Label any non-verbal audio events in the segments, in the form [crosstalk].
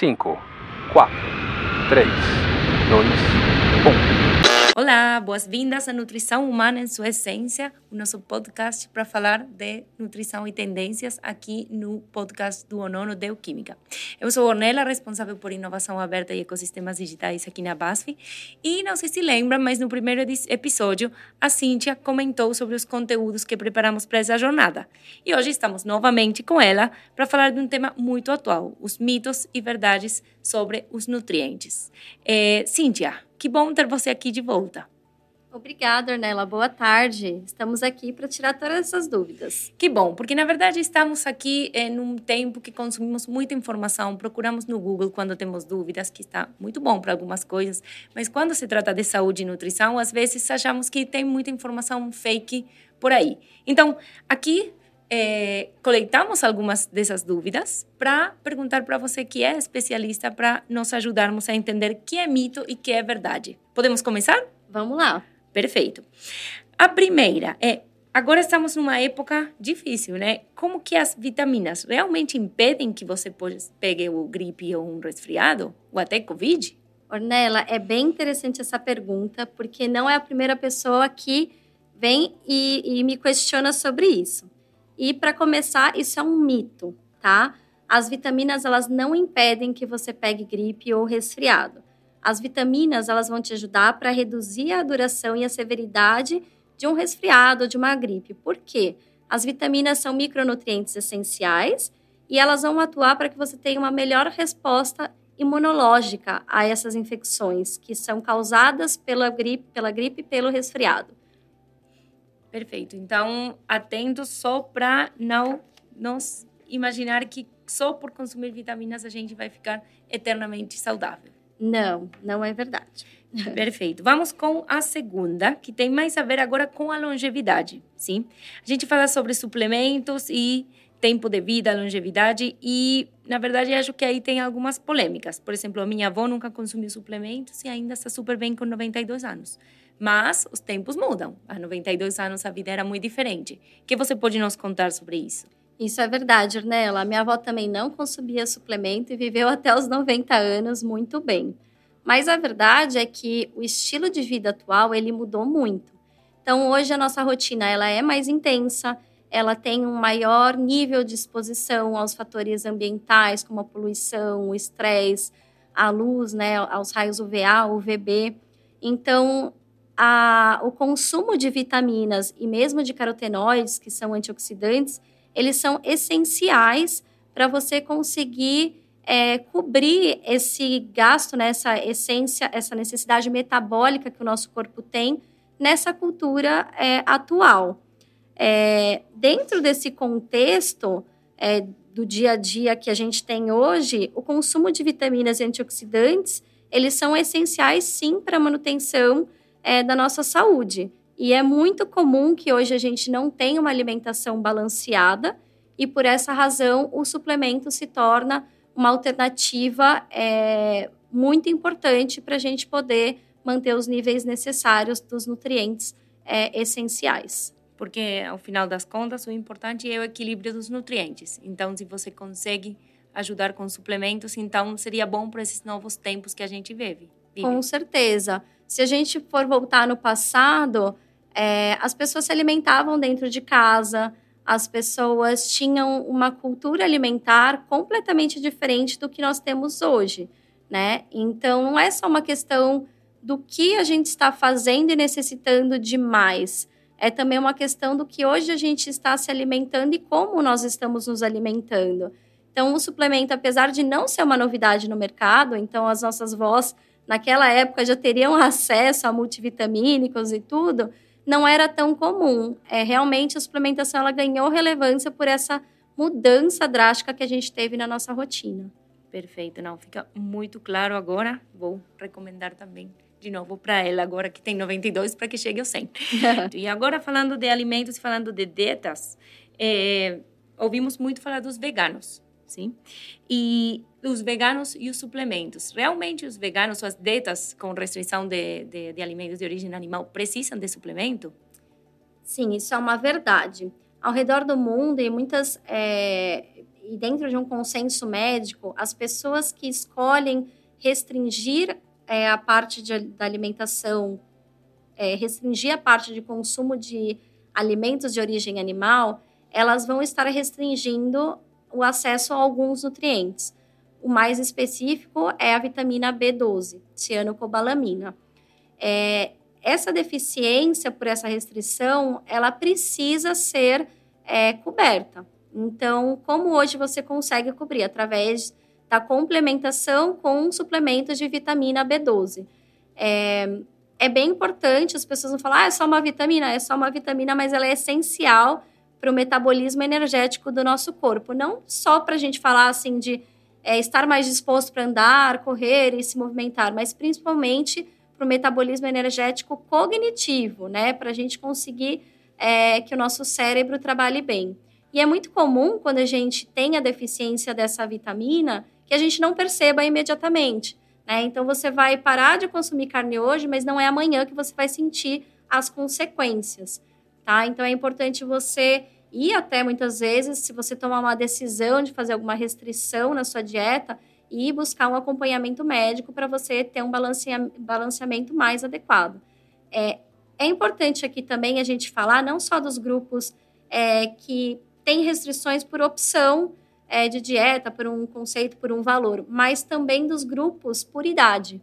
5, 4, 3, 2, 1. Olá, boas-vindas à Nutrição Humana em Sua Essência, o nosso podcast para falar de nutrição e tendências aqui no podcast do Onono Deoquímica. Eu sou Ornella, responsável por inovação aberta e ecossistemas digitais aqui na BASF. E não sei se lembra, mas no primeiro episódio a Cíntia comentou sobre os conteúdos que preparamos para essa jornada. E hoje estamos novamente com ela para falar de um tema muito atual: os mitos e verdades sobre os nutrientes. É, Cíntia, que bom ter você aqui de volta. Obrigada, Ornella. Boa tarde. Estamos aqui para tirar todas essas dúvidas. Que bom, porque na verdade estamos aqui em um tempo que consumimos muita informação, procuramos no Google quando temos dúvidas, que está muito bom para algumas coisas, mas quando se trata de saúde e nutrição, às vezes achamos que tem muita informação fake por aí. Então, aqui é, coletamos algumas dessas dúvidas para perguntar para você que é especialista para nos ajudarmos a entender o que é mito e o que é verdade. Podemos começar? Vamos lá. Perfeito. A primeira é agora estamos numa época difícil, né? Como que as vitaminas realmente impedem que você pegue o gripe ou um resfriado ou até covid? Ornella, é bem interessante essa pergunta porque não é a primeira pessoa que vem e, e me questiona sobre isso. E para começar, isso é um mito, tá? As vitaminas elas não impedem que você pegue gripe ou resfriado. As vitaminas elas vão te ajudar para reduzir a duração e a severidade de um resfriado ou de uma gripe. Por quê? As vitaminas são micronutrientes essenciais e elas vão atuar para que você tenha uma melhor resposta imunológica a essas infecções que são causadas pela gripe, pela gripe e pelo resfriado. Perfeito. Então, atento só para não nos imaginar que só por consumir vitaminas a gente vai ficar eternamente saudável. Não, não é verdade. [laughs] Perfeito. Vamos com a segunda, que tem mais a ver agora com a longevidade, sim? A gente fala sobre suplementos e tempo de vida, longevidade e, na verdade, acho que aí tem algumas polêmicas. Por exemplo, a minha avó nunca consumiu suplementos e ainda está super bem com 92 anos. Mas os tempos mudam. Há 92 anos a vida era muito diferente. O que você pode nos contar sobre isso? Isso é verdade, Ornella. Minha avó também não consumia suplemento e viveu até os 90 anos muito bem. Mas a verdade é que o estilo de vida atual, ele mudou muito. Então, hoje a nossa rotina, ela é mais intensa, ela tem um maior nível de exposição aos fatores ambientais, como a poluição, o estresse, a luz, né, aos raios UVA, UVB. Então, a, o consumo de vitaminas e mesmo de carotenoides, que são antioxidantes, eles são essenciais para você conseguir é, cobrir esse gasto, né, essa essência, essa necessidade metabólica que o nosso corpo tem nessa cultura é, atual. É, dentro desse contexto é, do dia a dia que a gente tem hoje, o consumo de vitaminas e antioxidantes, eles são essenciais sim para a manutenção é, da nossa saúde. E é muito comum que hoje a gente não tenha uma alimentação balanceada e por essa razão o suplemento se torna uma alternativa é, muito importante para a gente poder manter os níveis necessários dos nutrientes é, essenciais. Porque, ao final das contas, o importante é o equilíbrio dos nutrientes. Então, se você consegue ajudar com suplementos, então seria bom para esses novos tempos que a gente vive. vive. Com certeza. Se a gente for voltar no passado, é, as pessoas se alimentavam dentro de casa, as pessoas tinham uma cultura alimentar completamente diferente do que nós temos hoje, né? Então, não é só uma questão do que a gente está fazendo e necessitando de mais. É também uma questão do que hoje a gente está se alimentando e como nós estamos nos alimentando. Então, o suplemento, apesar de não ser uma novidade no mercado, então as nossas vós naquela época já teriam acesso a multivitamínicos e tudo, não era tão comum. É, realmente a suplementação ela ganhou relevância por essa mudança drástica que a gente teve na nossa rotina. Perfeito, não, fica muito claro agora. Vou recomendar também de novo para ela agora que tem 92 para que chegue ao 100. [laughs] e agora falando de alimentos e falando de dietas, é, ouvimos muito falar dos veganos sim? E os veganos e os suplementos. Realmente os veganos, as dietas com restrição de, de, de alimentos de origem animal precisam de suplemento? Sim, isso é uma verdade. Ao redor do mundo, e muitas é, e dentro de um consenso médico, as pessoas que escolhem restringir é, a parte de, da alimentação, é, restringir a parte de consumo de alimentos de origem animal, elas vão estar restringindo o acesso a alguns nutrientes. O mais específico é a vitamina B12, cianocobalamina. É, essa deficiência por essa restrição, ela precisa ser é, coberta. Então, como hoje você consegue cobrir? Através da complementação com suplementos de vitamina B12. É, é bem importante, as pessoas não falam, ah, é só uma vitamina, é só uma vitamina, mas ela é essencial para o metabolismo energético do nosso corpo. Não só para a gente falar assim de é, estar mais disposto para andar, correr e se movimentar, mas principalmente para o metabolismo energético cognitivo, né? Para a gente conseguir é, que o nosso cérebro trabalhe bem. E é muito comum quando a gente tem a deficiência dessa vitamina que a gente não perceba imediatamente. Né? Então você vai parar de consumir carne hoje, mas não é amanhã que você vai sentir as consequências. Tá? Então é importante você ir até muitas vezes, se você tomar uma decisão de fazer alguma restrição na sua dieta, e buscar um acompanhamento médico para você ter um balanceamento mais adequado. É, é importante aqui também a gente falar não só dos grupos é, que têm restrições por opção é, de dieta, por um conceito, por um valor, mas também dos grupos por idade.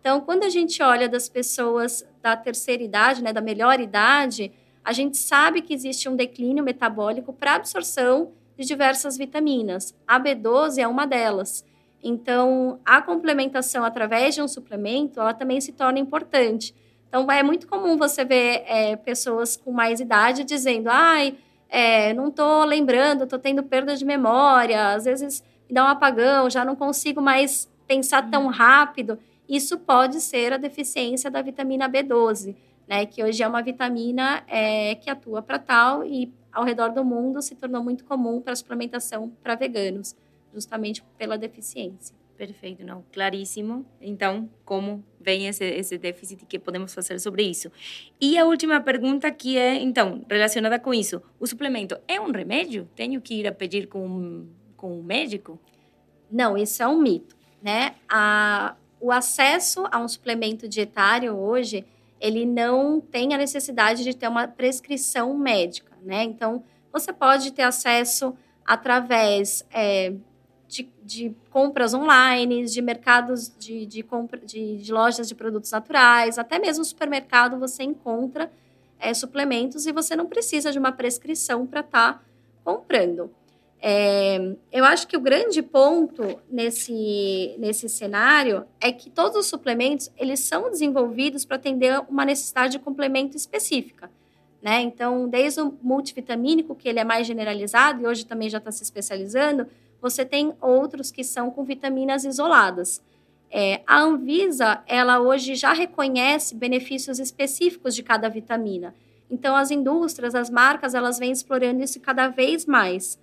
Então, quando a gente olha das pessoas da terceira idade, né, da melhor idade, a gente sabe que existe um declínio metabólico para absorção de diversas vitaminas. A B12 é uma delas. Então, a complementação através de um suplemento, ela também se torna importante. Então, é muito comum você ver é, pessoas com mais idade dizendo, ai, é, não estou lembrando, estou tendo perda de memória, às vezes me dá um apagão, já não consigo mais pensar tão uhum. rápido. Isso pode ser a deficiência da vitamina B12, né? Que hoje é uma vitamina é, que atua para tal e ao redor do mundo se tornou muito comum para suplementação para veganos justamente pela deficiência. Perfeito, não, claríssimo. Então, como vem esse, esse déficit que podemos fazer sobre isso? E a última pergunta que é, então, relacionada com isso. O suplemento é um remédio? Tenho que ir a pedir com, com um médico? Não, isso é um mito, né? A, o acesso a um suplemento dietário hoje, ele não tem a necessidade de ter uma prescrição médica, né? Então, você pode ter acesso através é, de, de compras online, de mercados de, de, compra, de, de, lojas de produtos naturais, até mesmo supermercado você encontra é, suplementos e você não precisa de uma prescrição para estar tá comprando. É, eu acho que o grande ponto nesse, nesse cenário é que todos os suplementos eles são desenvolvidos para atender uma necessidade de complemento específica. Né? Então, desde o multivitamínico, que ele é mais generalizado e hoje também já está se especializando, você tem outros que são com vitaminas isoladas. É, a Anvisa, ela hoje já reconhece benefícios específicos de cada vitamina. Então, as indústrias, as marcas, elas vêm explorando isso cada vez mais.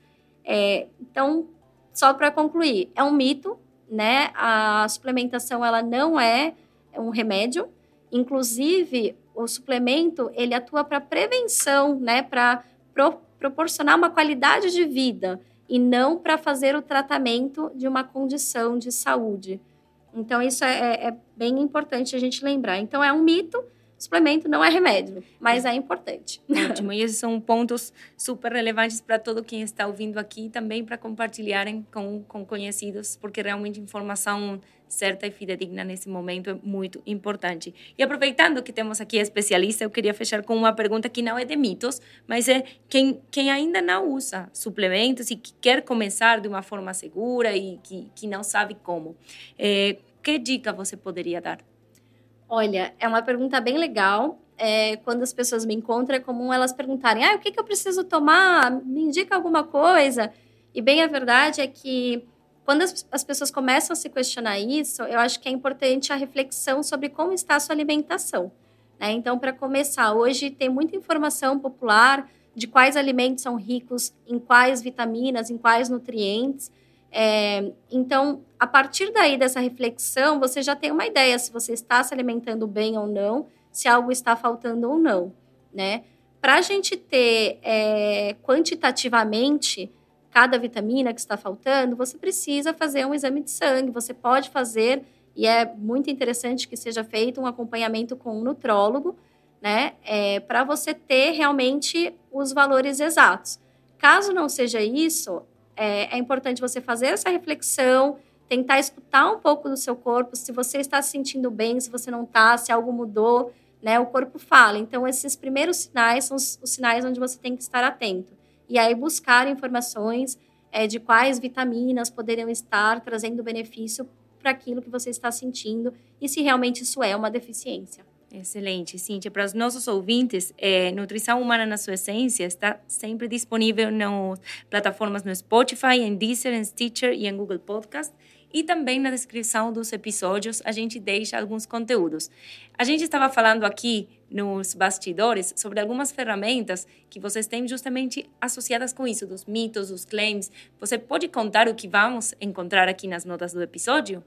É, então, só para concluir, é um mito, né? A suplementação, ela não é um remédio. Inclusive, o suplemento, ele atua para prevenção, né? Para pro, proporcionar uma qualidade de vida e não para fazer o tratamento de uma condição de saúde. Então, isso é, é, é, bem importante a gente lembrar. Então, é um mito, suplemento não é remédio, mas é importante. Ótimo, e esses são pontos super relevantes para todo quem está ouvindo aqui e também para compartilharem com, com conhecidos, porque realmente informação certa e fidedigna nesse momento é muito importante. E aproveitando que temos aqui a especialista, eu queria fechar com uma pergunta que não é de mitos, mas é quem, quem ainda não usa suplementos e que quer começar de uma forma segura e que, que não sabe como. É, que dica você poderia dar? Olha, é uma pergunta bem legal. É, quando as pessoas me encontram, é comum elas perguntarem: ah, o que, que eu preciso tomar? Me indica alguma coisa. E bem a verdade é que quando as, as pessoas começam a se questionar isso, eu acho que é importante a reflexão sobre como está a sua alimentação. Né? Então, para começar, hoje tem muita informação popular de quais alimentos são ricos em quais vitaminas, em quais nutrientes. É, então, a partir daí dessa reflexão, você já tem uma ideia se você está se alimentando bem ou não, se algo está faltando ou não, né? Para a gente ter é, quantitativamente cada vitamina que está faltando, você precisa fazer um exame de sangue. Você pode fazer, e é muito interessante que seja feito um acompanhamento com um nutrólogo, né? É, para você ter realmente os valores exatos. Caso não seja isso, é, é importante você fazer essa reflexão, tentar escutar um pouco do seu corpo, se você está se sentindo bem, se você não está, se algo mudou, né? O corpo fala. Então, esses primeiros sinais são os, os sinais onde você tem que estar atento. E aí, buscar informações é, de quais vitaminas poderiam estar trazendo benefício para aquilo que você está sentindo e se realmente isso é uma deficiência. Excelente, Cíntia. Para os nossos ouvintes, é, Nutrição Humana na Sua Essência está sempre disponível nas plataformas no Spotify, em Deezer, em Stitcher e em Google Podcast. E também na descrição dos episódios a gente deixa alguns conteúdos. A gente estava falando aqui nos bastidores sobre algumas ferramentas que vocês têm justamente associadas com isso, dos mitos, dos claims. Você pode contar o que vamos encontrar aqui nas notas do episódio?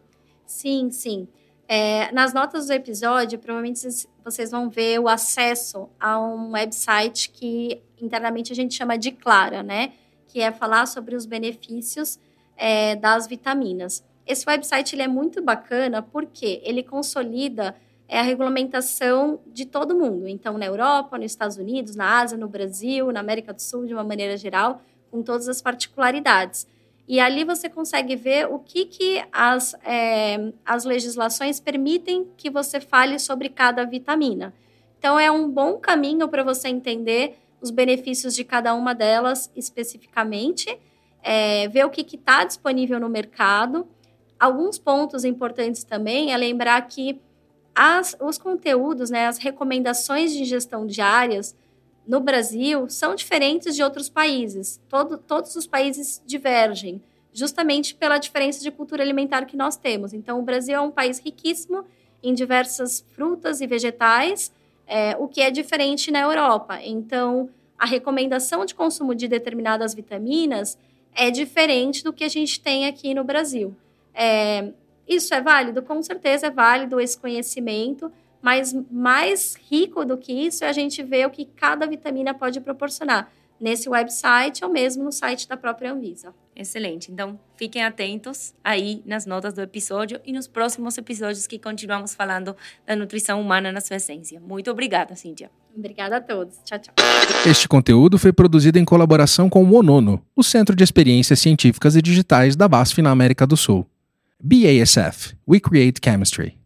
Sim, sim. É, nas notas do episódio, provavelmente vocês vão ver o acesso a um website que internamente a gente chama de Clara, né? Que é falar sobre os benefícios é, das vitaminas. Esse website ele é muito bacana porque ele consolida é, a regulamentação de todo mundo. Então, na Europa, nos Estados Unidos, na Ásia, no Brasil, na América do Sul, de uma maneira geral, com todas as particularidades. E ali você consegue ver o que, que as, é, as legislações permitem que você fale sobre cada vitamina. Então, é um bom caminho para você entender os benefícios de cada uma delas especificamente, é, ver o que está disponível no mercado. Alguns pontos importantes também é lembrar que as, os conteúdos, né, as recomendações de ingestão diárias no Brasil são diferentes de outros países. Todo, todos os países divergem, justamente pela diferença de cultura alimentar que nós temos. Então, o Brasil é um país riquíssimo em diversas frutas e vegetais, é, o que é diferente na Europa. Então, a recomendação de consumo de determinadas vitaminas é diferente do que a gente tem aqui no Brasil. É, isso é válido? Com certeza é válido esse conhecimento, mas mais rico do que isso é a gente ver o que cada vitamina pode proporcionar nesse website ou mesmo no site da própria Anvisa. Excelente. Então, fiquem atentos aí nas notas do episódio e nos próximos episódios que continuamos falando da nutrição humana na sua essência. Muito obrigada, Cíntia. Obrigada a todos. Tchau, tchau. Este conteúdo foi produzido em colaboração com o ONONO, o Centro de Experiências Científicas e Digitais da BASF na América do Sul. BASF We Create Chemistry.